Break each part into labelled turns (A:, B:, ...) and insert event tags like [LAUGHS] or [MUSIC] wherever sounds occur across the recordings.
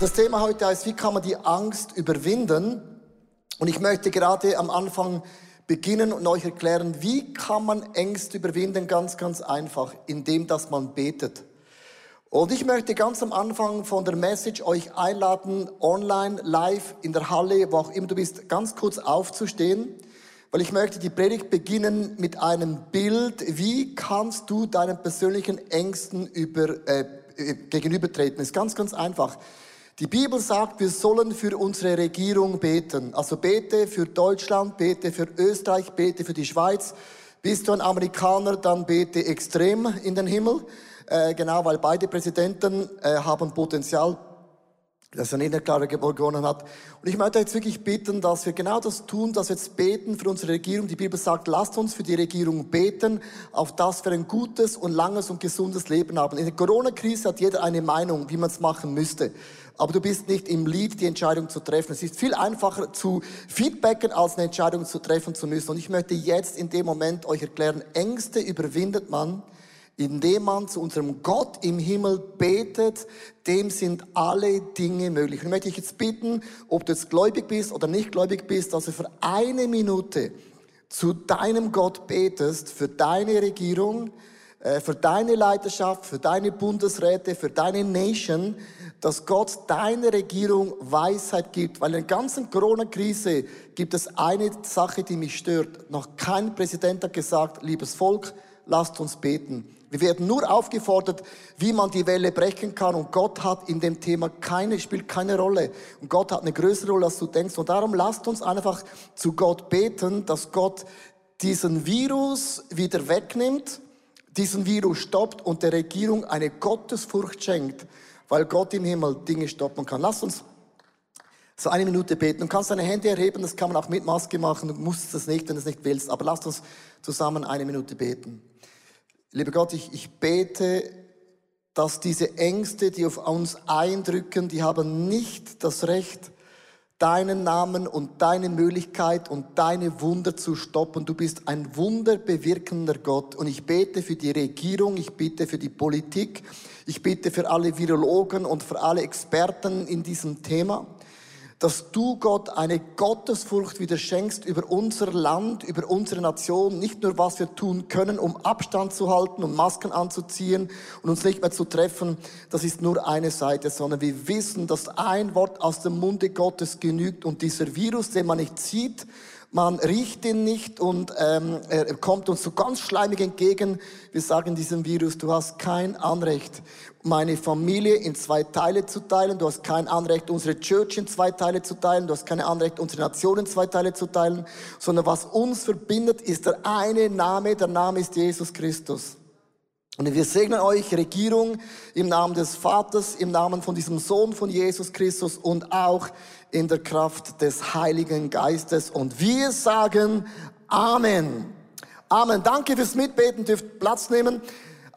A: Das Thema heute heißt, wie kann man die Angst überwinden? Und ich möchte gerade am Anfang beginnen und euch erklären, wie kann man Ängste überwinden? Ganz, ganz einfach, indem dass man betet. Und ich möchte ganz am Anfang von der Message euch einladen, online, live, in der Halle, wo auch immer du bist, ganz kurz aufzustehen, weil ich möchte die Predigt beginnen mit einem Bild. Wie kannst du deinen persönlichen Ängsten über, äh, äh gegenübertreten? ist ganz, ganz einfach. Die Bibel sagt, wir sollen für unsere Regierung beten. Also bete für Deutschland, bete für Österreich, bete für die Schweiz. Bist du ein Amerikaner, dann bete extrem in den Himmel. Äh, genau, weil beide Präsidenten äh, haben Potenzial dass er nicht klare gewonnen hat. Und ich möchte jetzt wirklich bitten, dass wir genau das tun, dass wir jetzt beten für unsere Regierung. Die Bibel sagt, lasst uns für die Regierung beten, auf das wir ein gutes und langes und gesundes Leben haben. In der Corona-Krise hat jeder eine Meinung, wie man es machen müsste. Aber du bist nicht im Lied, die Entscheidung zu treffen. Es ist viel einfacher zu feedbacken, als eine Entscheidung zu treffen zu müssen. Und ich möchte jetzt in dem Moment euch erklären, Ängste überwindet man, indem man zu unserem Gott im Himmel betet, dem sind alle Dinge möglich. Und möchte ich jetzt bitten, ob du jetzt gläubig bist oder nicht gläubig bist, dass du für eine Minute zu deinem Gott betest, für deine Regierung, äh, für deine Leiterschaft, für deine Bundesräte, für deine Nation, dass Gott deiner Regierung Weisheit gibt. Weil in der ganzen Corona-Krise gibt es eine Sache, die mich stört. Noch kein Präsident hat gesagt, liebes Volk, lasst uns beten. Wir werden nur aufgefordert, wie man die Welle brechen kann. Und Gott hat in dem Thema keine, spielt keine Rolle. Und Gott hat eine größere Rolle, als du denkst. Und darum lasst uns einfach zu Gott beten, dass Gott diesen Virus wieder wegnimmt, diesen Virus stoppt und der Regierung eine Gottesfurcht schenkt, weil Gott im Himmel Dinge stoppen kann. Lass uns so eine Minute beten. Du kannst deine Hände erheben, das kann man auch mit Maske machen. Du musst das nicht, wenn du es nicht willst. Aber lass uns zusammen eine Minute beten. Lieber Gott, ich, ich bete, dass diese Ängste, die auf uns eindrücken, die haben nicht das Recht, deinen Namen und deine Möglichkeit und deine Wunder zu stoppen. Du bist ein wunderbewirkender Gott. Und ich bete für die Regierung, ich bitte für die Politik, ich bitte für alle Virologen und für alle Experten in diesem Thema dass du Gott eine Gottesfurcht wieder schenkst über unser Land, über unsere Nation, nicht nur was wir tun können, um Abstand zu halten, um Masken anzuziehen und uns nicht mehr zu treffen, das ist nur eine Seite, sondern wir wissen, dass ein Wort aus dem Munde Gottes genügt und dieser Virus, den man nicht sieht, man riecht ihn nicht und ähm, er kommt uns so ganz schleimig entgegen. Wir sagen diesem Virus, du hast kein Anrecht, meine Familie in zwei Teile zu teilen. Du hast kein Anrecht, unsere Church in zwei Teile zu teilen. Du hast kein Anrecht, unsere Nation in zwei Teile zu teilen. Sondern was uns verbindet, ist der eine Name. Der Name ist Jesus Christus. Und wir segnen euch, Regierung, im Namen des Vaters, im Namen von diesem Sohn von Jesus Christus und auch in der Kraft des Heiligen Geistes. Und wir sagen Amen. Amen. Danke fürs Mitbeten, dürft Platz nehmen.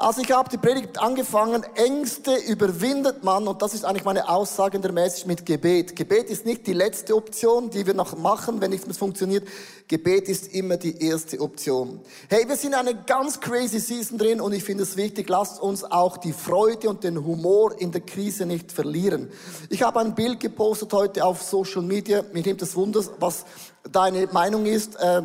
A: Also ich habe die Predigt angefangen, Ängste überwindet man, und das ist eigentlich meine Aussage in der Message mit Gebet. Gebet ist nicht die letzte Option, die wir noch machen, wenn nichts mehr funktioniert. Gebet ist immer die erste Option. Hey, wir sind in einer ganz crazy Season drin und ich finde es wichtig, lasst uns auch die Freude und den Humor in der Krise nicht verlieren. Ich habe ein Bild gepostet heute auf Social Media. Mir nimmt es Wunder, was deine Meinung ist. Äh,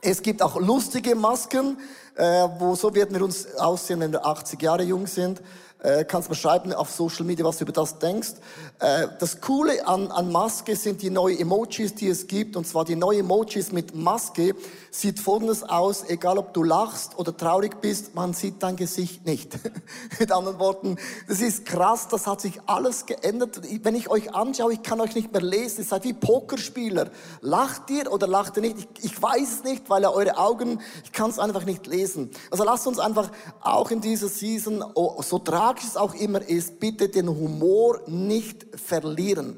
A: es gibt auch lustige Masken äh, wo so werden wir uns aussehen, wenn wir 80 Jahre jung sind. Äh, kannst mal schreiben auf Social Media, was du über das denkst. Äh, das Coole an, an Maske sind die neuen Emojis, die es gibt. Und zwar die neuen Emojis mit Maske sieht folgendes aus, egal ob du lachst oder traurig bist, man sieht dein Gesicht nicht. [LAUGHS] mit anderen Worten, das ist krass, das hat sich alles geändert. Wenn ich euch anschaue, ich kann euch nicht mehr lesen. Ihr seid wie Pokerspieler. Lacht ihr oder lacht ihr nicht? Ich, ich weiß es nicht, weil er eure Augen, ich kann es einfach nicht lesen. Also lasst uns einfach auch in dieser Season, oh, so tragisch es auch immer ist, bitte den Humor nicht verlieren.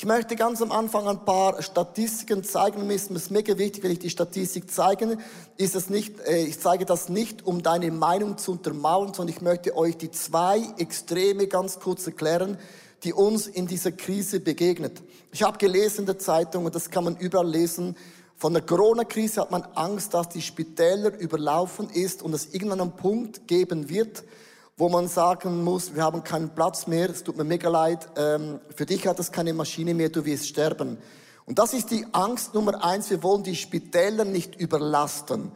A: Ich möchte ganz am Anfang ein paar Statistiken zeigen. Mir ist es mega wichtig, wenn ich die Statistik zeige, ist es nicht, äh, ich zeige das nicht, um deine Meinung zu untermauern, sondern ich möchte euch die zwei Extreme ganz kurz erklären, die uns in dieser Krise begegnet. Ich habe gelesen in der Zeitung, und das kann man überall lesen, von der Corona-Krise hat man Angst, dass die Spitäler überlaufen ist und es irgendwann einen Punkt geben wird, wo man sagen muss, wir haben keinen Platz mehr, es tut mir mega leid, ähm, für dich hat das keine Maschine mehr, du wirst sterben. Und das ist die Angst Nummer eins, wir wollen die Spitäler nicht überlasten.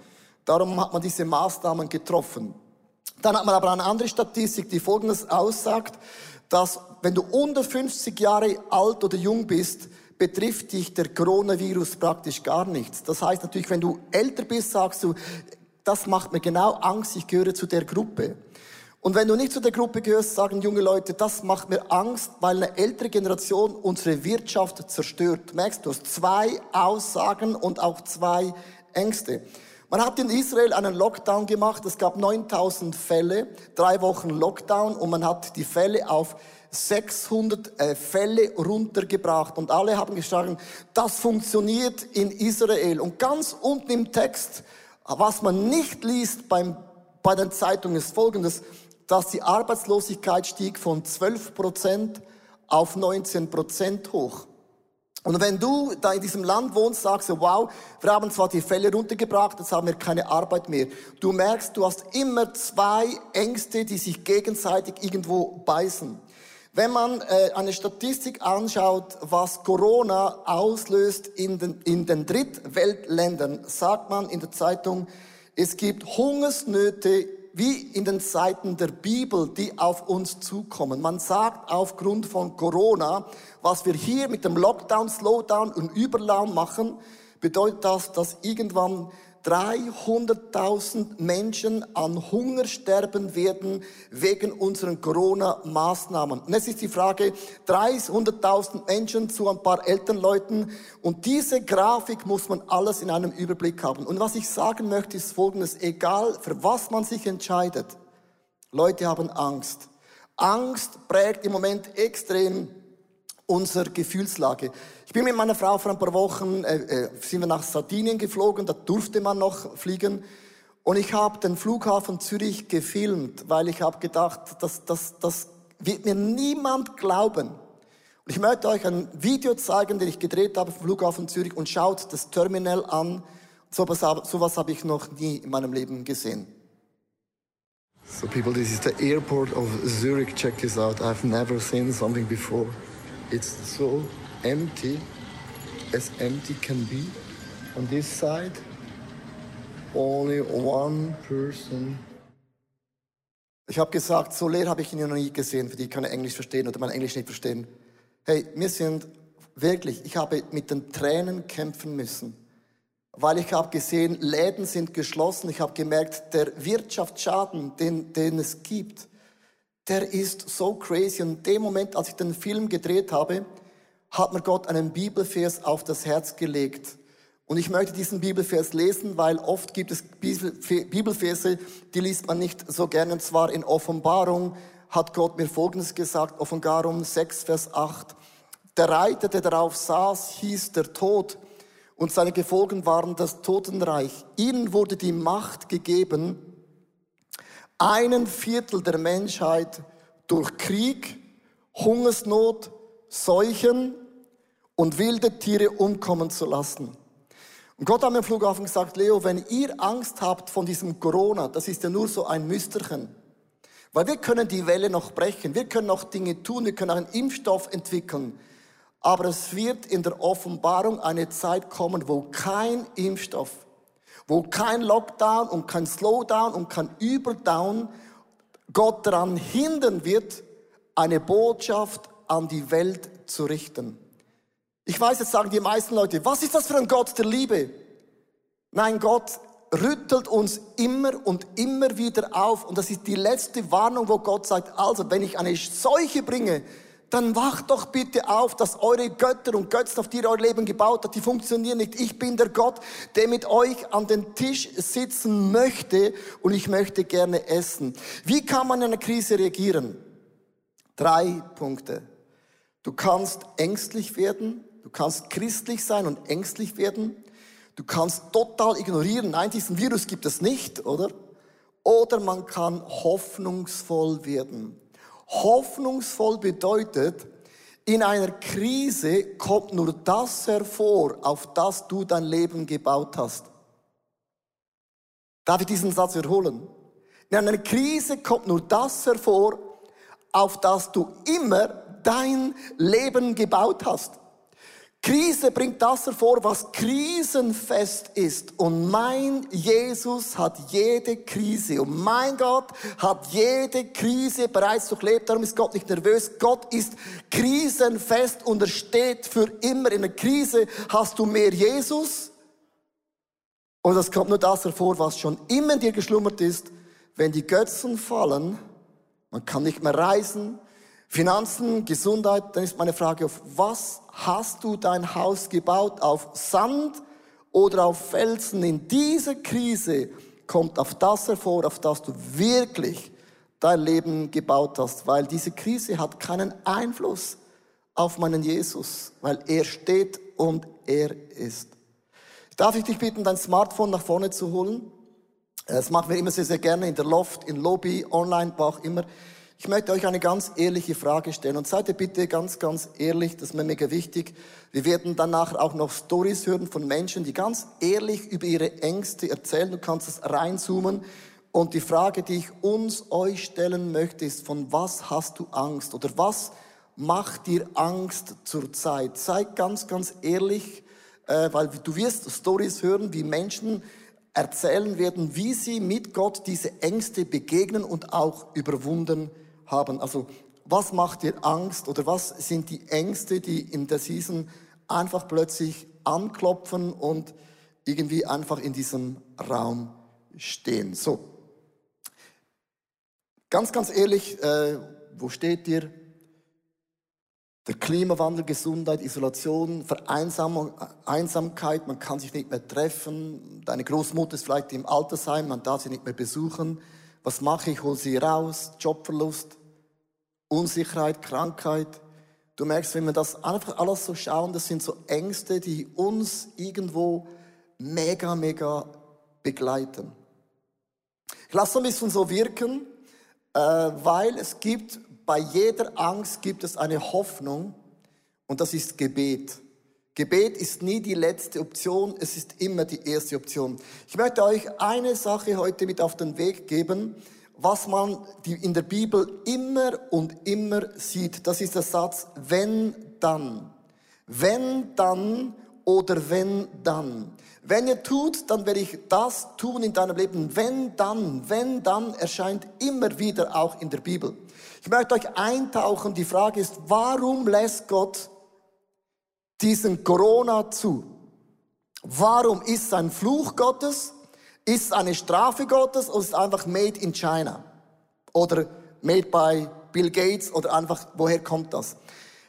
A: Darum hat man diese Maßnahmen getroffen. Dann hat man aber eine andere Statistik, die Folgendes aussagt, dass wenn du unter 50 Jahre alt oder jung bist, betrifft dich der Coronavirus praktisch gar nichts. Das heißt natürlich, wenn du älter bist, sagst du, das macht mir genau Angst, ich gehöre zu der Gruppe. Und wenn du nicht zu der Gruppe gehörst, sagen junge Leute, das macht mir Angst, weil eine ältere Generation unsere Wirtschaft zerstört. Merkst du, hast zwei Aussagen und auch zwei Ängste. Man hat in Israel einen Lockdown gemacht. Es gab 9000 Fälle, drei Wochen Lockdown und man hat die Fälle auf 600 äh, Fälle runtergebracht und alle haben gesagt, das funktioniert in Israel. Und ganz unten im Text, was man nicht liest beim, bei den Zeitungen, ist folgendes, dass die Arbeitslosigkeit stieg von 12 Prozent auf 19 Prozent hoch. Und wenn du da in diesem Land wohnst, sagst du, wow, wir haben zwar die Fälle runtergebracht, jetzt haben wir keine Arbeit mehr. Du merkst, du hast immer zwei Ängste, die sich gegenseitig irgendwo beißen. Wenn man äh, eine Statistik anschaut, was Corona auslöst in den, in den Drittweltländern, sagt man in der Zeitung, es gibt Hungersnöte wie in den Zeiten der Bibel, die auf uns zukommen. Man sagt aufgrund von Corona, was wir hier mit dem Lockdown, Slowdown und Überlaum machen, bedeutet das, dass irgendwann 300.000 Menschen an Hunger sterben werden wegen unseren Corona-Maßnahmen. Und es ist die Frage, 300.000 Menschen zu ein paar Elternleuten. Und diese Grafik muss man alles in einem Überblick haben. Und was ich sagen möchte, ist Folgendes. Egal, für was man sich entscheidet. Leute haben Angst. Angst prägt im Moment extrem unsere Gefühlslage. Ich bin mit meiner Frau vor ein paar Wochen, äh, äh, sind wir nach Sardinien geflogen, da durfte man noch fliegen. Und ich habe den Flughafen Zürich gefilmt, weil ich habe gedacht, das, das, das wird mir niemand glauben. Und ich möchte euch ein Video zeigen, den ich gedreht habe vom Flughafen Zürich und schaut das Terminal an. So was, so was habe ich noch nie in meinem Leben gesehen. So people, this is the airport of Zurich. Check this out. I've never seen something before. It's so empty as empty can be. On this side, only one person. Ich habe gesagt, so leer habe ich ihn noch nie gesehen, für die keine Englisch verstehen oder mein Englisch nicht verstehen. Hey, wir sind wirklich, ich habe mit den Tränen kämpfen müssen, weil ich habe gesehen, Läden sind geschlossen. Ich habe gemerkt, der Wirtschaftsschaden, den, den es gibt, der ist so crazy. Und in dem Moment, als ich den Film gedreht habe, hat mir Gott einen Bibelvers auf das Herz gelegt. Und ich möchte diesen Bibelvers lesen, weil oft gibt es Bibelverse, die liest man nicht so gerne. Und zwar in Offenbarung hat Gott mir Folgendes gesagt, Offenbarung 6, Vers 8. Der Reiter, der darauf saß, hieß der Tod und seine Gefolgen waren das Totenreich. Ihnen wurde die Macht gegeben, einen Viertel der Menschheit durch Krieg, Hungersnot, Seuchen und wilde Tiere umkommen zu lassen. Und Gott hat mir am Flughafen gesagt, Leo, wenn ihr Angst habt von diesem Corona, das ist ja nur so ein Müsterchen. Weil wir können die Welle noch brechen, wir können noch Dinge tun, wir können auch einen Impfstoff entwickeln. Aber es wird in der Offenbarung eine Zeit kommen, wo kein Impfstoff, wo kein Lockdown und kein Slowdown und kein Überdown Gott daran hindern wird, eine Botschaft an die Welt zu richten. Ich weiß, jetzt sagen die meisten Leute, was ist das für ein Gott der Liebe? Nein, Gott rüttelt uns immer und immer wieder auf. Und das ist die letzte Warnung, wo Gott sagt, also wenn ich eine Seuche bringe, dann wacht doch bitte auf, dass eure Götter und Götzen, auf die ihr euer Leben gebaut habt, die funktionieren nicht. Ich bin der Gott, der mit euch an den Tisch sitzen möchte und ich möchte gerne essen. Wie kann man in einer Krise reagieren? Drei Punkte. Du kannst ängstlich werden, du kannst christlich sein und ängstlich werden. Du kannst total ignorieren, nein, diesen Virus gibt es nicht, oder? Oder man kann hoffnungsvoll werden. Hoffnungsvoll bedeutet, in einer Krise kommt nur das hervor, auf das du dein Leben gebaut hast. Darf ich diesen Satz wiederholen? In einer Krise kommt nur das hervor, auf das du immer dein Leben gebaut hast. Krise bringt das hervor, was krisenfest ist. Und mein Jesus hat jede Krise. Und mein Gott hat jede Krise bereits durchlebt. Darum ist Gott nicht nervös. Gott ist krisenfest und er steht für immer. In der Krise hast du mehr Jesus. Und es kommt nur das hervor, was schon immer in dir geschlummert ist. Wenn die Götzen fallen, man kann nicht mehr reisen, Finanzen, Gesundheit, dann ist meine Frage, auf was hast du dein Haus gebaut? Auf Sand oder auf Felsen? In dieser Krise kommt auf das hervor, auf das du wirklich dein Leben gebaut hast, weil diese Krise hat keinen Einfluss auf meinen Jesus, weil er steht und er ist. Darf ich dich bitten, dein Smartphone nach vorne zu holen? Das machen wir immer sehr, sehr gerne in der Loft, in Lobby, online, wo auch immer. Ich möchte euch eine ganz ehrliche Frage stellen und seid ihr bitte ganz, ganz ehrlich, das ist mir mega wichtig. Wir werden danach auch noch Stories hören von Menschen, die ganz ehrlich über ihre Ängste erzählen. Du kannst es reinzoomen. Und die Frage, die ich uns euch stellen möchte, ist, von was hast du Angst oder was macht dir Angst zurzeit? Sei ganz, ganz ehrlich, äh, weil du wirst Stories hören, wie Menschen erzählen werden, wie sie mit Gott diese Ängste begegnen und auch überwunden haben. Also was macht dir Angst oder was sind die Ängste, die in der Season einfach plötzlich anklopfen und irgendwie einfach in diesem Raum stehen? So, ganz, ganz ehrlich, äh, wo steht ihr? Der Klimawandel, Gesundheit, Isolation, Vereinsamung, Einsamkeit, man kann sich nicht mehr treffen. Deine Großmutter ist vielleicht im Altersheim, man darf sie nicht mehr besuchen. Was mache ich? Hol sie raus, Jobverlust. Unsicherheit, Krankheit. Du merkst, wenn wir das einfach alles so schauen, das sind so Ängste, die uns irgendwo mega, mega begleiten. Ich lasse ein bisschen so wirken, äh, weil es gibt, bei jeder Angst gibt es eine Hoffnung und das ist Gebet. Gebet ist nie die letzte Option, es ist immer die erste Option. Ich möchte euch eine Sache heute mit auf den Weg geben, was man in der Bibel immer und immer sieht. Das ist der Satz, wenn dann. Wenn dann oder wenn dann. Wenn ihr tut, dann werde ich das tun in deinem Leben. Wenn dann, wenn dann erscheint immer wieder auch in der Bibel. Ich möchte euch eintauchen. Die Frage ist, warum lässt Gott diesen Corona zu? Warum ist es ein Fluch Gottes? Ist es eine Strafe Gottes oder ist es einfach made in China? Oder made by Bill Gates oder einfach, woher kommt das?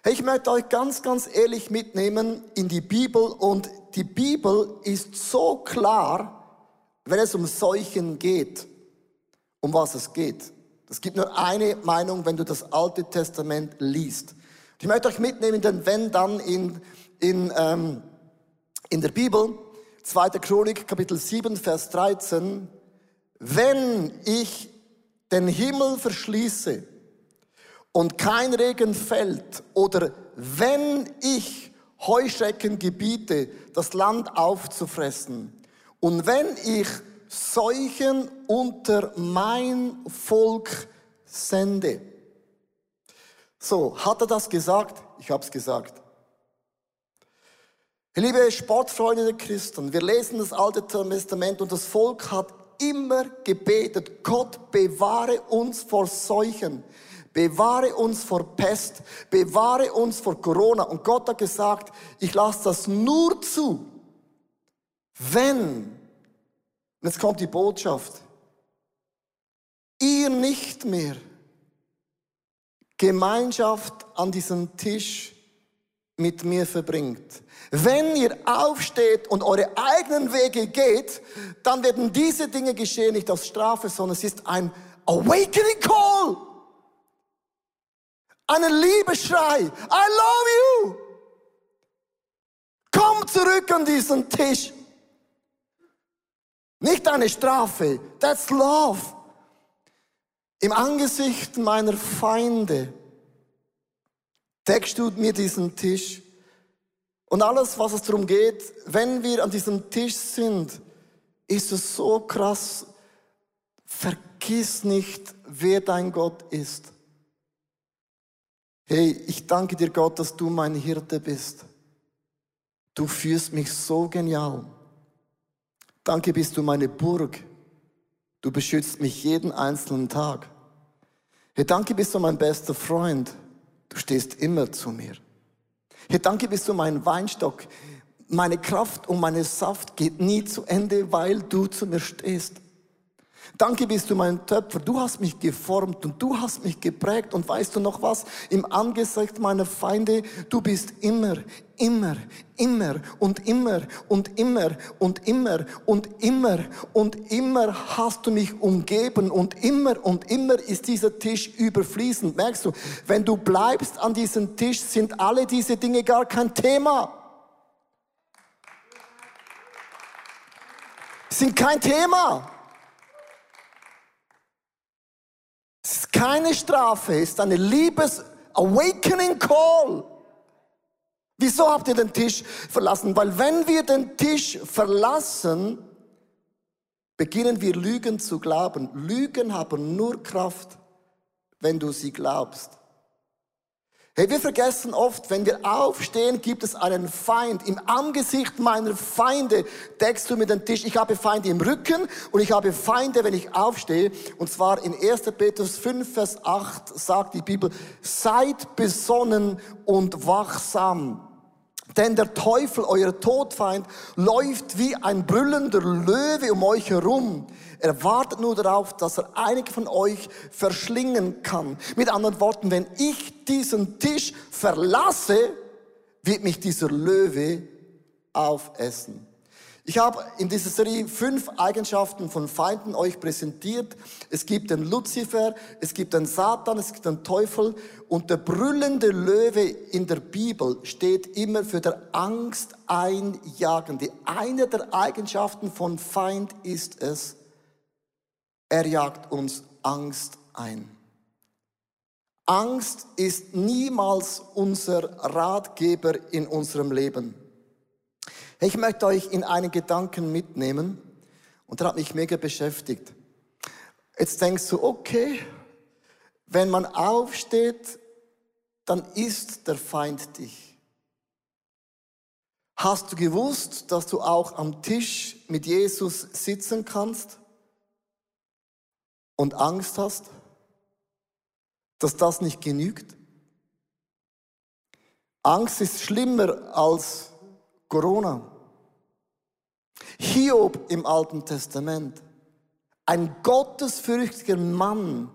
A: Ich möchte euch ganz, ganz ehrlich mitnehmen in die Bibel und die Bibel ist so klar, wenn es um Seuchen geht, um was es geht. Es gibt nur eine Meinung, wenn du das Alte Testament liest. Ich möchte euch mitnehmen, denn wenn dann in, in, ähm, in der Bibel 2. Chronik, Kapitel 7, Vers 13, wenn ich den Himmel verschließe und kein Regen fällt oder wenn ich Heuschrecken gebiete, das Land aufzufressen und wenn ich Seuchen unter mein Volk sende. So, hat er das gesagt? Ich habe es gesagt. Liebe Sportfreunde der Christen, wir lesen das Alte Testament und das Volk hat immer gebetet, Gott bewahre uns vor Seuchen, bewahre uns vor Pest, bewahre uns vor Corona. Und Gott hat gesagt, ich lasse das nur zu, wenn, und jetzt kommt die Botschaft, ihr nicht mehr Gemeinschaft an diesem Tisch mit mir verbringt. Wenn ihr aufsteht und eure eigenen Wege geht, dann werden diese Dinge geschehen, nicht aus Strafe, sondern es ist ein Awakening Call. Einen Liebeschrei. I love you. Komm zurück an diesen Tisch. Nicht eine Strafe. That's love. Im Angesicht meiner Feinde deckst du mir diesen Tisch. Und alles, was es darum geht, wenn wir an diesem Tisch sind, ist es so krass. Vergiss nicht, wer dein Gott ist. Hey, ich danke dir Gott, dass du mein Hirte bist. Du führst mich so genial. Danke bist du meine Burg. Du beschützt mich jeden einzelnen Tag. Hey, danke bist du mein bester Freund. Du stehst immer zu mir. Hey, danke bist du mein Weinstock. Meine Kraft und meine Saft geht nie zu Ende, weil du zu mir stehst. Danke bist du mein Töpfer. Du hast mich geformt und du hast mich geprägt. Und weißt du noch was? Im Angesicht meiner Feinde, du bist immer, immer, immer und immer und immer und immer und immer und immer hast du mich umgeben und immer und immer ist dieser Tisch überfließend. Merkst du, wenn du bleibst an diesem Tisch, sind alle diese Dinge gar kein Thema. Sind kein Thema. Es ist keine Strafe, ist eine Liebes-Awakening Call. Wieso habt ihr den Tisch verlassen? Weil wenn wir den Tisch verlassen, beginnen wir Lügen zu glauben. Lügen haben nur Kraft, wenn du sie glaubst. Hey, wir vergessen oft, wenn wir aufstehen, gibt es einen Feind. Im Angesicht meiner Feinde deckst du mir den Tisch. Ich habe Feinde im Rücken und ich habe Feinde, wenn ich aufstehe. Und zwar in 1. Petrus 5, Vers 8 sagt die Bibel, seid besonnen und wachsam. Denn der Teufel, euer Todfeind, läuft wie ein brüllender Löwe um euch herum. Er wartet nur darauf, dass er einige von euch verschlingen kann. Mit anderen Worten, wenn ich diesen Tisch verlasse, wird mich dieser Löwe aufessen. Ich habe in dieser Serie fünf Eigenschaften von Feinden euch präsentiert. Es gibt den Luzifer, es gibt den Satan, es gibt den Teufel und der brüllende Löwe in der Bibel steht immer für der Angst einjagende. Eine der Eigenschaften von Feind ist es, er jagt uns Angst ein. Angst ist niemals unser Ratgeber in unserem Leben. Ich möchte euch in einen Gedanken mitnehmen und der hat mich mega beschäftigt. Jetzt denkst du, okay, wenn man aufsteht, dann isst der Feind dich. Hast du gewusst, dass du auch am Tisch mit Jesus sitzen kannst und Angst hast, dass das nicht genügt? Angst ist schlimmer als Corona. Hiob im Alten Testament, ein gottesfürchtiger Mann,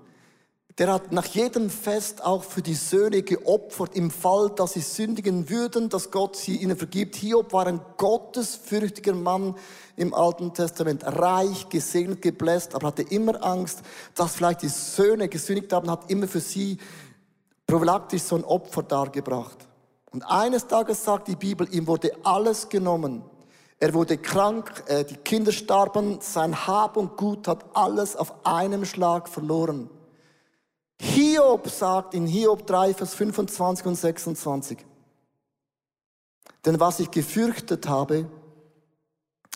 A: der hat nach jedem Fest auch für die Söhne geopfert, im Fall, dass sie sündigen würden, dass Gott sie ihnen vergibt. Hiob war ein gottesfürchtiger Mann im Alten Testament, reich, gesegnet, gebläst, aber hatte immer Angst, dass vielleicht die Söhne gesündigt haben, hat immer für sie prophylaktisch so ein Opfer dargebracht. Und eines Tages sagt die Bibel, ihm wurde alles genommen. Er wurde krank, äh, die Kinder starben, sein Hab und Gut hat alles auf einem Schlag verloren. Hiob sagt in Hiob 3, Vers 25 und 26, denn was ich gefürchtet habe,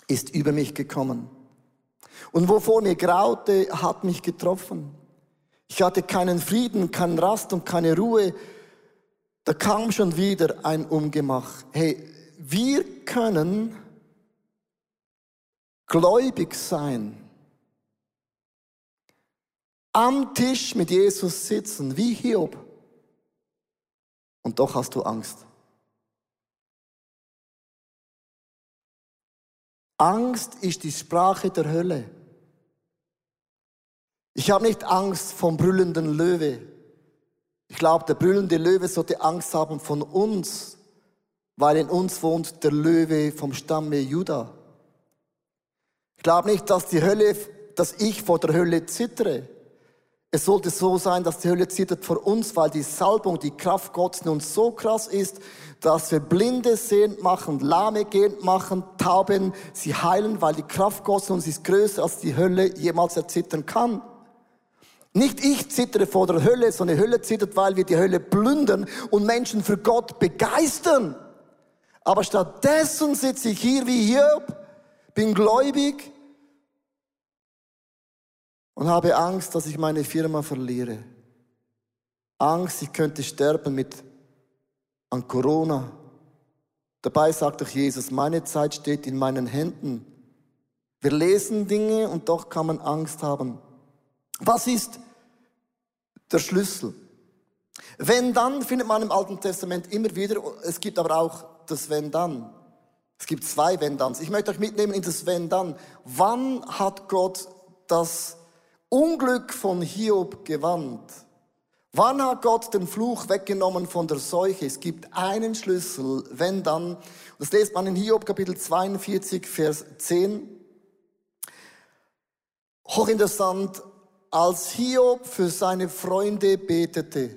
A: ist über mich gekommen. Und wovor mir graute, hat mich getroffen. Ich hatte keinen Frieden, keinen Rast und keine Ruhe. Da kam schon wieder ein Umgemach. Hey, wir können gläubig sein, am Tisch mit Jesus sitzen, wie Hiob, und doch hast du Angst. Angst ist die Sprache der Hölle. Ich habe nicht Angst vom brüllenden Löwe. Ich glaube, der brüllende Löwe sollte Angst haben von uns, weil in uns wohnt der Löwe vom Stamme Judah. Ich glaube nicht, dass die Hölle, dass ich vor der Hölle zittere. Es sollte so sein, dass die Hölle zittert vor uns, weil die Salbung, die Kraft Gottes in uns so krass ist, dass wir Blinde sehend machen, Lahme gehend machen, Tauben sie heilen, weil die Kraft Gottes in uns ist größer, als die Hölle jemals erzittern kann. Nicht ich zittere vor der Hölle, sondern die Hölle zittert, weil wir die Hölle plündern und Menschen für Gott begeistern. Aber stattdessen sitze ich hier wie Hiob, bin gläubig, und habe Angst, dass ich meine Firma verliere. Angst, ich könnte sterben mit an Corona. Dabei sagt doch Jesus, meine Zeit steht in meinen Händen. Wir lesen Dinge und doch kann man Angst haben. Was ist der Schlüssel? Wenn dann findet man im Alten Testament immer wieder, es gibt aber auch das Wenn dann. Es gibt zwei Wenn dann. Ich möchte euch mitnehmen in das Wenn dann. Wann hat Gott das Unglück von Hiob gewandt? Wann hat Gott den Fluch weggenommen von der Seuche? Es gibt einen Schlüssel, wenn dann. Das lest man in Hiob Kapitel 42, Vers 10. Hochinteressant, als Hiob für seine Freunde betete.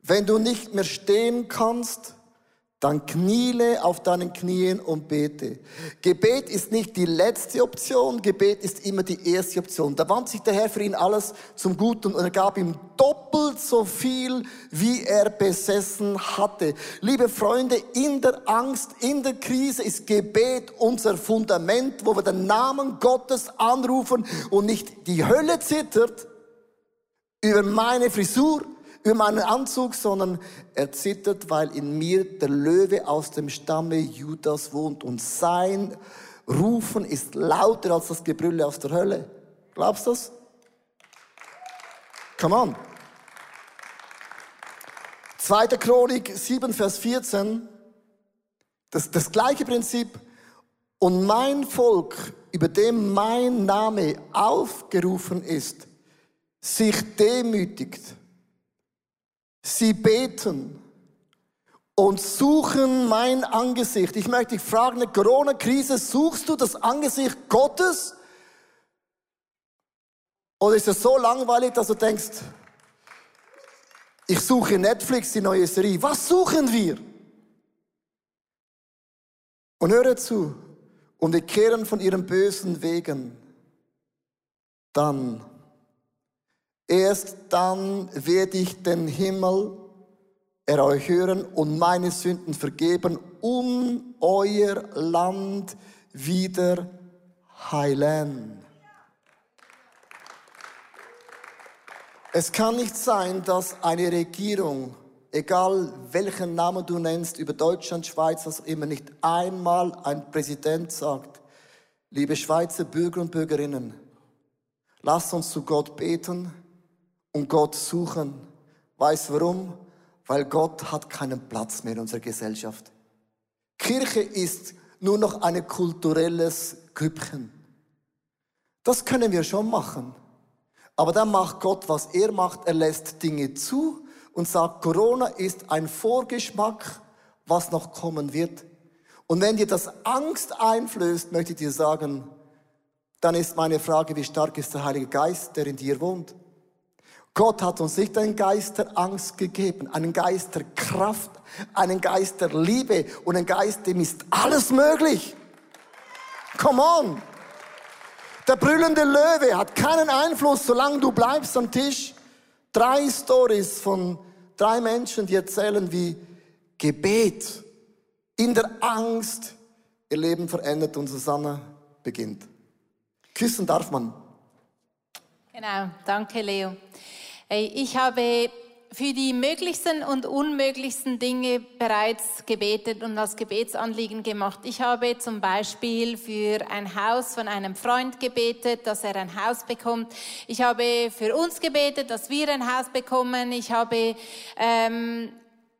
A: Wenn du nicht mehr stehen kannst, dann kniele auf deinen Knien und bete. Gebet ist nicht die letzte Option, Gebet ist immer die erste Option. Da wandte sich der Herr für ihn alles zum Guten und er gab ihm doppelt so viel, wie er besessen hatte. Liebe Freunde, in der Angst, in der Krise ist Gebet unser Fundament, wo wir den Namen Gottes anrufen und nicht die Hölle zittert über meine Frisur, über meinen Anzug, sondern er zittert, weil in mir der Löwe aus dem Stamme Judas wohnt und sein Rufen ist lauter als das Gebrülle aus der Hölle. Glaubst du das? Come on. 2. Chronik 7, Vers 14. Das, das gleiche Prinzip. Und mein Volk, über dem mein Name aufgerufen ist, sich demütigt Sie beten und suchen mein Angesicht. Ich möchte dich fragen, eine Corona-Krise, suchst du das Angesicht Gottes? Oder ist es so langweilig, dass du denkst, ich suche Netflix, die neue Serie. Was suchen wir? Und höre zu, und wir kehren von ihren bösen Wegen. Dann Erst dann werde ich den Himmel erhören und meine Sünden vergeben und euer Land wieder heilen. Es kann nicht sein, dass eine Regierung, egal welchen Namen du nennst, über Deutschland, Schweiz, was immer, nicht einmal ein Präsident sagt, liebe Schweizer Bürger und Bürgerinnen, lasst uns zu Gott beten, und Gott suchen. Weißt warum? Weil Gott hat keinen Platz mehr in unserer Gesellschaft. Kirche ist nur noch ein kulturelles Grüppchen. Das können wir schon machen. Aber dann macht Gott, was er macht. Er lässt Dinge zu und sagt, Corona ist ein Vorgeschmack, was noch kommen wird. Und wenn dir das Angst einflößt, möchte ich dir sagen, dann ist meine Frage, wie stark ist der Heilige Geist, der in dir wohnt? Gott hat uns nicht einen Geist der Angst gegeben, einen Geist der Kraft, einen Geist der Liebe und einen Geist, dem ist alles möglich. Come on! Der brüllende Löwe hat keinen Einfluss, solange du bleibst am Tisch. Drei Stories von drei Menschen, die erzählen, wie Gebet in der Angst ihr Leben verändert und Susanne beginnt. Küssen darf man.
B: Genau, danke Leo. Ich habe für die möglichsten und unmöglichsten Dinge bereits gebetet und als Gebetsanliegen gemacht. Ich habe zum Beispiel für ein Haus von einem Freund gebetet, dass er ein Haus bekommt. Ich habe für uns gebetet, dass wir ein Haus bekommen. Ich habe ähm,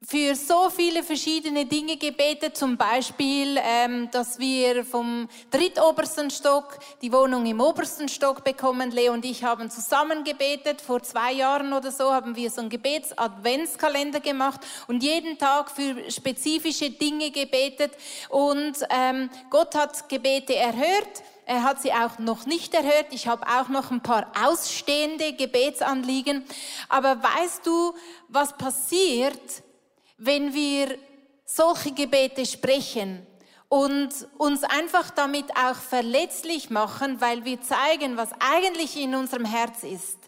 B: für so viele verschiedene Dinge gebetet, zum Beispiel, ähm, dass wir vom drittobersten Stock die Wohnung im obersten Stock bekommen. Leo und ich haben zusammen gebetet. Vor zwei Jahren oder so haben wir so einen Gebets-Adventskalender gemacht und jeden Tag für spezifische Dinge gebetet. Und ähm, Gott hat Gebete erhört. Er hat sie auch noch nicht erhört. Ich habe auch noch ein paar ausstehende Gebetsanliegen. Aber weißt du, was passiert, wenn wir solche Gebete sprechen und uns einfach damit auch verletzlich machen, weil wir zeigen, was eigentlich in unserem Herz ist.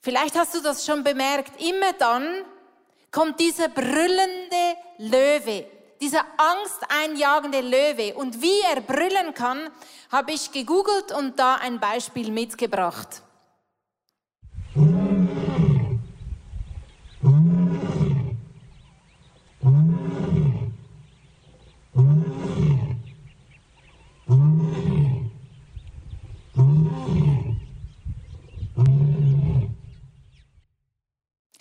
B: Vielleicht hast du das schon bemerkt, immer dann kommt dieser brüllende Löwe, dieser angsteinjagende Löwe. Und wie er brüllen kann, habe ich gegoogelt und da ein Beispiel mitgebracht.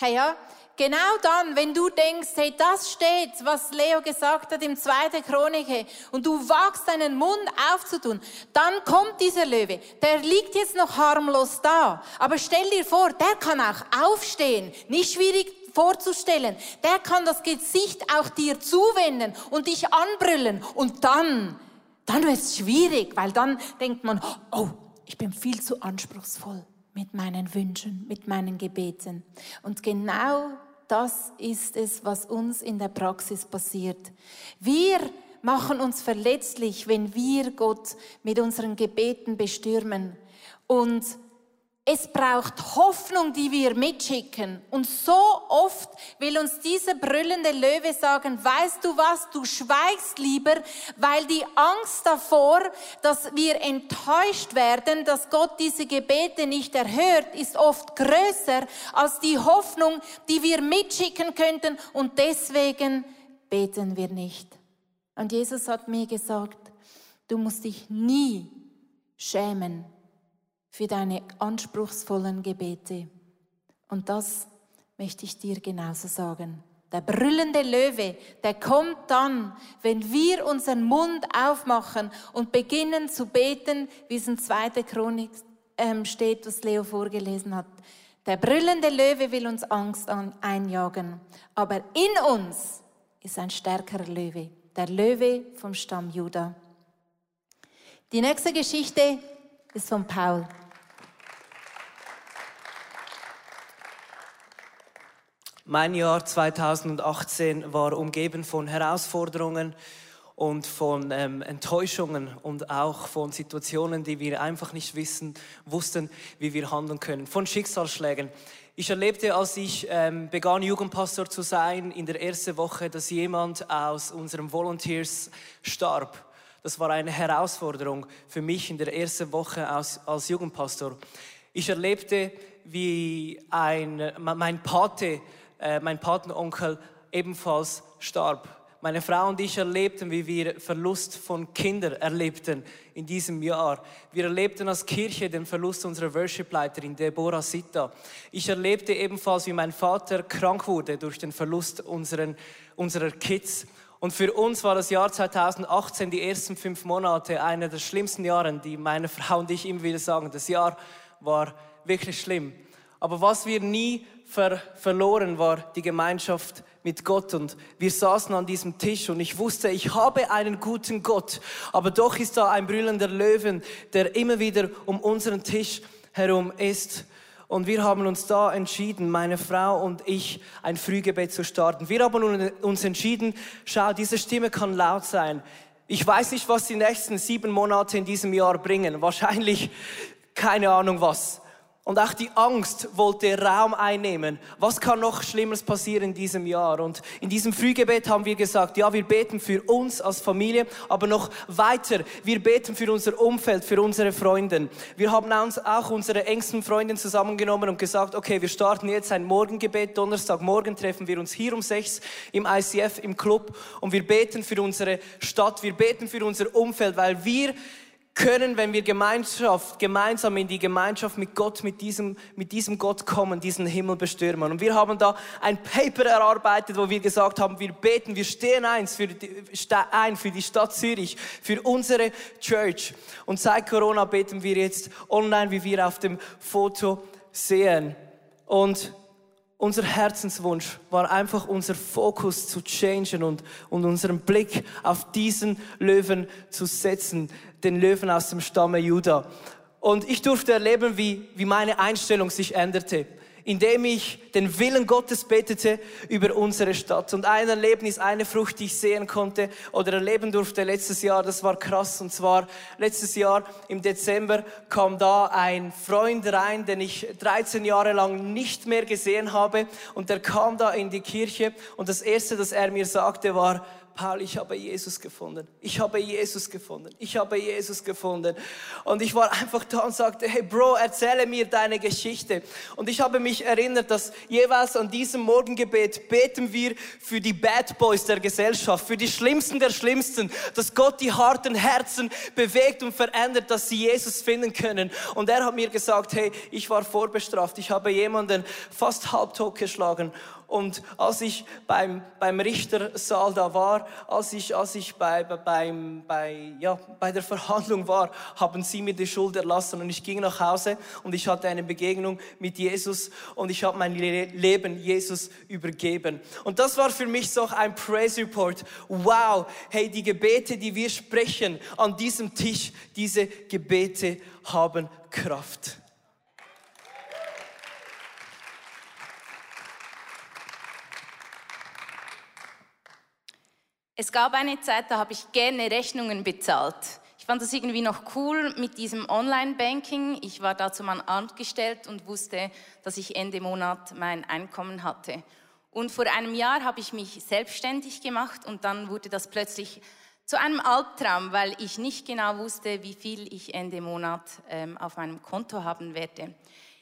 B: Hey, ja, genau dann, wenn du denkst, hey, das steht, was Leo gesagt hat im 2. Chronike, und du wagst deinen Mund aufzutun, dann kommt dieser Löwe. Der liegt jetzt noch harmlos da. Aber stell dir vor, der kann auch aufstehen. Nicht schwierig vorzustellen. Der kann das Gesicht auch dir zuwenden und dich anbrüllen. Und dann, dann wird es schwierig, weil dann denkt man, oh, ich bin viel zu anspruchsvoll mit meinen Wünschen, mit meinen Gebeten. Und genau das ist es, was uns in der Praxis passiert. Wir machen uns verletzlich, wenn wir Gott mit unseren Gebeten bestürmen. Und es braucht Hoffnung, die wir mitschicken. Und so oft will uns dieser brüllende Löwe sagen, weißt du was, du schweigst lieber, weil die Angst davor, dass wir enttäuscht werden, dass Gott diese Gebete nicht erhört, ist oft größer als die Hoffnung, die wir mitschicken könnten. Und deswegen beten wir nicht. Und Jesus hat mir gesagt, du musst dich nie schämen für deine anspruchsvollen Gebete. Und das möchte ich dir genauso sagen. Der brüllende Löwe, der kommt dann, wenn wir unseren Mund aufmachen und beginnen zu beten, wie es in 2. Chronik ähm, steht, was Leo vorgelesen hat. Der brüllende Löwe will uns Angst einjagen, aber in uns ist ein stärkerer Löwe, der Löwe vom Stamm Juda. Die nächste Geschichte ist von Paul.
C: Mein Jahr 2018 war umgeben von Herausforderungen und von ähm, Enttäuschungen und auch von Situationen, die wir einfach nicht wissen, wussten, wie wir handeln können, von Schicksalsschlägen. Ich erlebte, als ich ähm, begann, Jugendpastor zu sein, in der ersten Woche, dass jemand aus unserem Volunteers starb. Das war eine Herausforderung für mich in der ersten Woche als, als Jugendpastor. Ich erlebte, wie ein, mein Pate äh, mein Patenonkel ebenfalls starb. Meine Frau und ich erlebten, wie wir Verlust von Kindern erlebten in diesem Jahr. Wir erlebten als Kirche den Verlust unserer Worshipleiterin Deborah Sitta. Ich erlebte ebenfalls, wie mein Vater krank wurde durch den Verlust unseren, unserer Kids. Und für uns war das Jahr 2018, die ersten fünf Monate, einer der schlimmsten Jahre, die meine Frau und ich immer wieder sagen. Das Jahr war wirklich schlimm. Aber was wir nie ver verloren war die Gemeinschaft mit Gott und wir saßen an diesem Tisch und ich wusste, ich habe einen guten Gott, aber doch ist da ein brüllender Löwen, der immer wieder um unseren Tisch herum ist. Und wir haben uns da entschieden, meine Frau und ich, ein Frühgebet zu starten. Wir haben uns entschieden, schau, diese Stimme kann laut sein. Ich weiß nicht, was die nächsten sieben Monate in diesem Jahr bringen. Wahrscheinlich keine Ahnung was. Und auch die Angst wollte Raum einnehmen. Was kann noch Schlimmeres passieren in diesem Jahr? Und in diesem Frühgebet haben wir gesagt, ja, wir beten für uns als Familie, aber noch weiter. Wir beten für unser Umfeld, für unsere Freunde. Wir haben uns auch unsere engsten Freunde zusammengenommen und gesagt, okay, wir starten jetzt ein Morgengebet. Donnerstagmorgen treffen wir uns hier um sechs im ICF, im Club und wir beten für unsere Stadt. Wir beten für unser Umfeld, weil wir können, wenn wir Gemeinschaft, gemeinsam in die Gemeinschaft mit Gott, mit diesem, mit diesem Gott kommen, diesen Himmel bestürmen. Und wir haben da ein Paper erarbeitet, wo wir gesagt haben, wir beten, wir stehen eins für die, ein für die Stadt Zürich, für unsere Church. Und seit Corona beten wir jetzt online, wie wir auf dem Foto sehen. Und unser Herzenswunsch war einfach unser Fokus zu changen und, und unseren Blick auf diesen Löwen zu setzen, den Löwen aus dem Stamme Juda. Und ich durfte erleben, wie, wie meine Einstellung sich änderte indem ich den Willen Gottes betete über unsere Stadt. Und ein Erlebnis, eine Frucht, die ich sehen konnte oder erleben durfte letztes Jahr, das war krass. Und zwar letztes Jahr im Dezember kam da ein Freund rein, den ich 13 Jahre lang nicht mehr gesehen habe. Und der kam da in die Kirche und das erste, das er mir sagte, war, Paul, ich habe Jesus gefunden. Ich habe Jesus gefunden. Ich habe Jesus gefunden. Und ich war einfach da und sagte, hey Bro, erzähle mir deine Geschichte. Und ich habe mich erinnert, dass jeweils an diesem Morgengebet beten wir für die Bad Boys der Gesellschaft, für die Schlimmsten der Schlimmsten, dass Gott die harten Herzen bewegt und verändert, dass sie Jesus finden können. Und er hat mir gesagt, hey, ich war vorbestraft. Ich habe jemanden fast halbtot geschlagen und als ich beim, beim Richtersaal da war, als ich, als ich bei, beim, bei, ja, bei der Verhandlung war, haben sie mir die Schuld erlassen und ich ging nach Hause und ich hatte eine Begegnung mit Jesus und ich habe mein Leben Jesus übergeben. Und das war für mich so ein Praise Report. Wow, hey, die Gebete, die wir sprechen an diesem Tisch, diese Gebete haben Kraft.
D: Es gab eine Zeit, da habe ich gerne Rechnungen bezahlt. Ich fand das irgendwie noch cool mit diesem Online-Banking. Ich war dazu mal angestellt und wusste, dass ich Ende Monat mein Einkommen hatte. Und vor einem Jahr habe ich mich selbstständig gemacht und dann wurde das plötzlich zu einem Albtraum, weil ich nicht genau wusste, wie viel ich Ende Monat ähm, auf meinem Konto haben werde.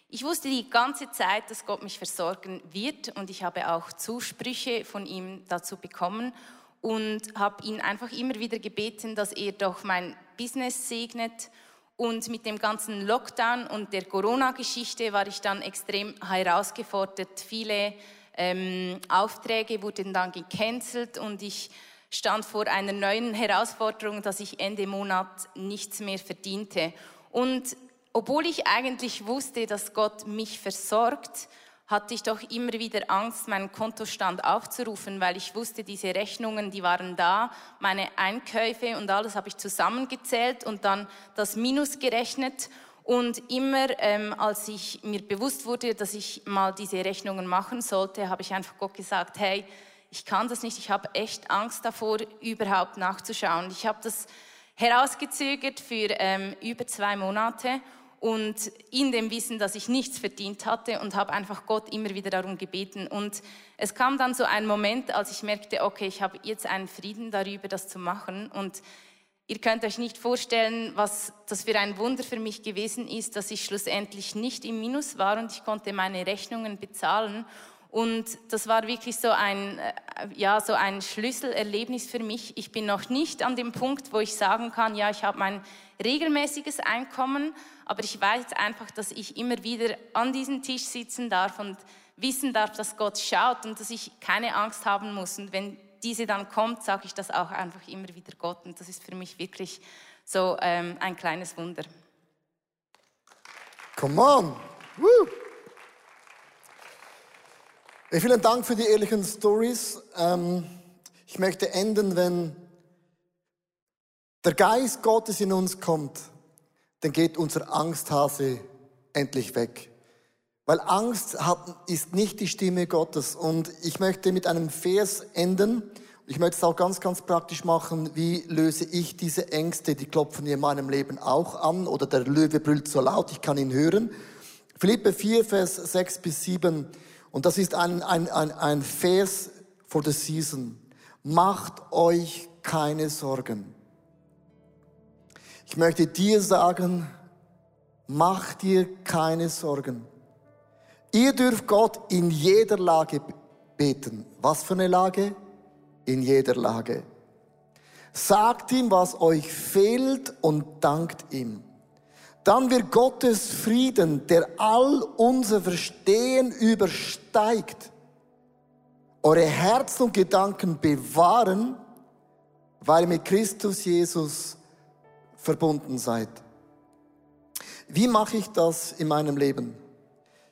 D: Ich wusste die ganze Zeit, dass Gott mich versorgen wird und ich habe auch Zusprüche von ihm dazu bekommen und habe ihn einfach immer wieder gebeten, dass er doch mein Business segnet. Und mit dem ganzen Lockdown und der Corona-Geschichte war ich dann extrem herausgefordert. Viele ähm, Aufträge wurden dann gecancelt und ich stand vor einer neuen Herausforderung, dass ich Ende Monat nichts mehr verdiente. Und obwohl ich eigentlich wusste, dass Gott mich versorgt, hatte ich doch immer wieder Angst, meinen Kontostand aufzurufen, weil ich wusste, diese Rechnungen, die waren da, meine Einkäufe und alles habe ich zusammengezählt und dann das Minus gerechnet. Und immer, ähm, als ich mir bewusst wurde, dass ich mal diese Rechnungen machen sollte, habe ich einfach Gott gesagt, hey, ich kann das nicht, ich habe echt Angst davor, überhaupt nachzuschauen. Ich habe das herausgezögert für ähm, über zwei Monate und in dem Wissen, dass ich nichts verdient hatte und habe einfach Gott immer wieder darum gebeten. Und es kam dann so ein Moment, als ich merkte, okay, ich habe jetzt einen Frieden darüber, das zu machen. Und ihr könnt euch nicht vorstellen, was das für ein Wunder für mich gewesen ist, dass ich schlussendlich nicht im Minus war und ich konnte meine Rechnungen bezahlen. Und das war wirklich so ein, äh, ja, so ein Schlüsselerlebnis für mich. Ich bin noch nicht an dem Punkt, wo ich sagen kann, ja, ich habe mein regelmäßiges Einkommen, aber ich weiß einfach, dass ich immer wieder an diesem Tisch sitzen darf und wissen darf, dass Gott schaut und dass ich keine Angst haben muss. Und wenn diese dann kommt, sage ich das auch einfach immer wieder Gott. Und das ist für mich wirklich so ähm, ein kleines Wunder.
A: Come on! Woo. Vielen Dank für die ehrlichen Stories. Ähm, ich möchte enden, wenn der Geist Gottes in uns kommt, dann geht unser Angsthase endlich weg. Weil Angst hat, ist nicht die Stimme Gottes. Und ich möchte mit einem Vers enden. Ich möchte es auch ganz, ganz praktisch machen. Wie löse ich diese Ängste? Die klopfen in meinem Leben auch an. Oder der Löwe brüllt so laut, ich kann ihn hören. Philippe 4, Vers 6 bis 7. Und das ist ein, ein, ein, ein Vers for the season. Macht euch keine Sorgen. Ich möchte dir sagen, mach dir keine Sorgen. Ihr dürft Gott in jeder Lage beten. Was für eine Lage? In jeder Lage. Sagt ihm, was euch fehlt und dankt ihm dann wird Gottes Frieden, der all unser Verstehen übersteigt, eure Herzen und Gedanken bewahren, weil mit Christus Jesus verbunden seid. Wie mache ich das in meinem Leben?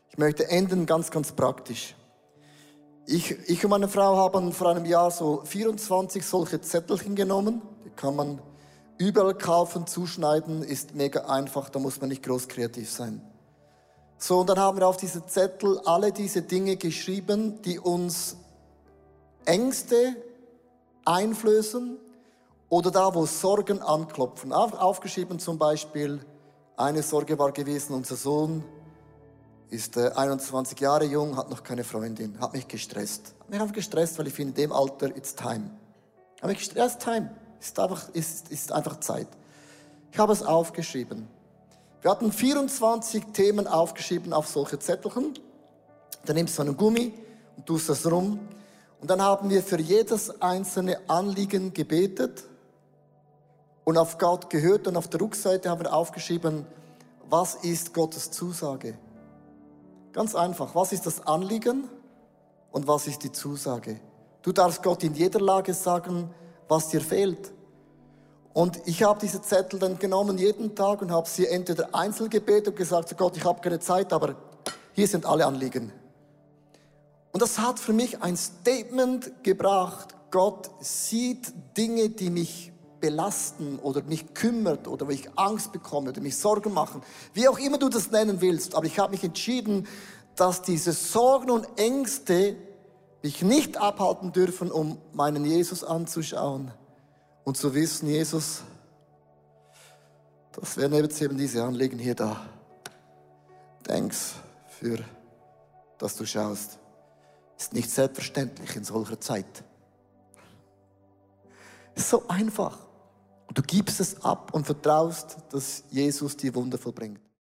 A: Ich möchte enden ganz, ganz praktisch. Ich, ich und meine Frau haben vor einem Jahr so 24 solche Zettelchen genommen. Die kann man Überall kaufen, zuschneiden ist mega einfach, da muss man nicht groß kreativ sein. So, und dann haben wir auf diese Zettel alle diese Dinge geschrieben, die uns Ängste einflößen oder da, wo Sorgen anklopfen. Auf, aufgeschrieben zum Beispiel, eine Sorge war gewesen, unser Sohn ist äh, 21 Jahre jung, hat noch keine Freundin, hat mich gestresst. Hat mich einfach gestresst, weil ich finde, in dem Alter, it's time. Habe ich erst time. Ist einfach, ist, ist einfach Zeit. Ich habe es aufgeschrieben. Wir hatten 24 Themen aufgeschrieben auf solche Zettelchen. Dann nimmst du einen Gummi und tust das rum. Und dann haben wir für jedes einzelne Anliegen gebetet und auf Gott gehört. Und auf der Rückseite haben wir aufgeschrieben, was ist Gottes Zusage? Ganz einfach. Was ist das Anliegen und was ist die Zusage? Du darfst Gott in jeder Lage sagen, was dir fehlt. Und ich habe diese Zettel dann genommen jeden Tag und habe sie entweder einzeln gebetet und gesagt, Gott, ich habe keine Zeit, aber hier sind alle Anliegen. Und das hat für mich ein Statement gebracht. Gott sieht Dinge, die mich belasten oder mich kümmert oder wo ich Angst bekomme oder mich Sorgen machen. Wie auch immer du das nennen willst. Aber ich habe mich entschieden, dass diese Sorgen und Ängste mich nicht abhalten dürfen, um meinen Jesus anzuschauen und zu wissen, Jesus, das wären jetzt eben diese Anliegen hier da. Thanks für, dass du schaust. Ist nicht selbstverständlich in solcher Zeit. Ist so einfach. Und du gibst es ab und vertraust, dass Jesus die Wunder vollbringt.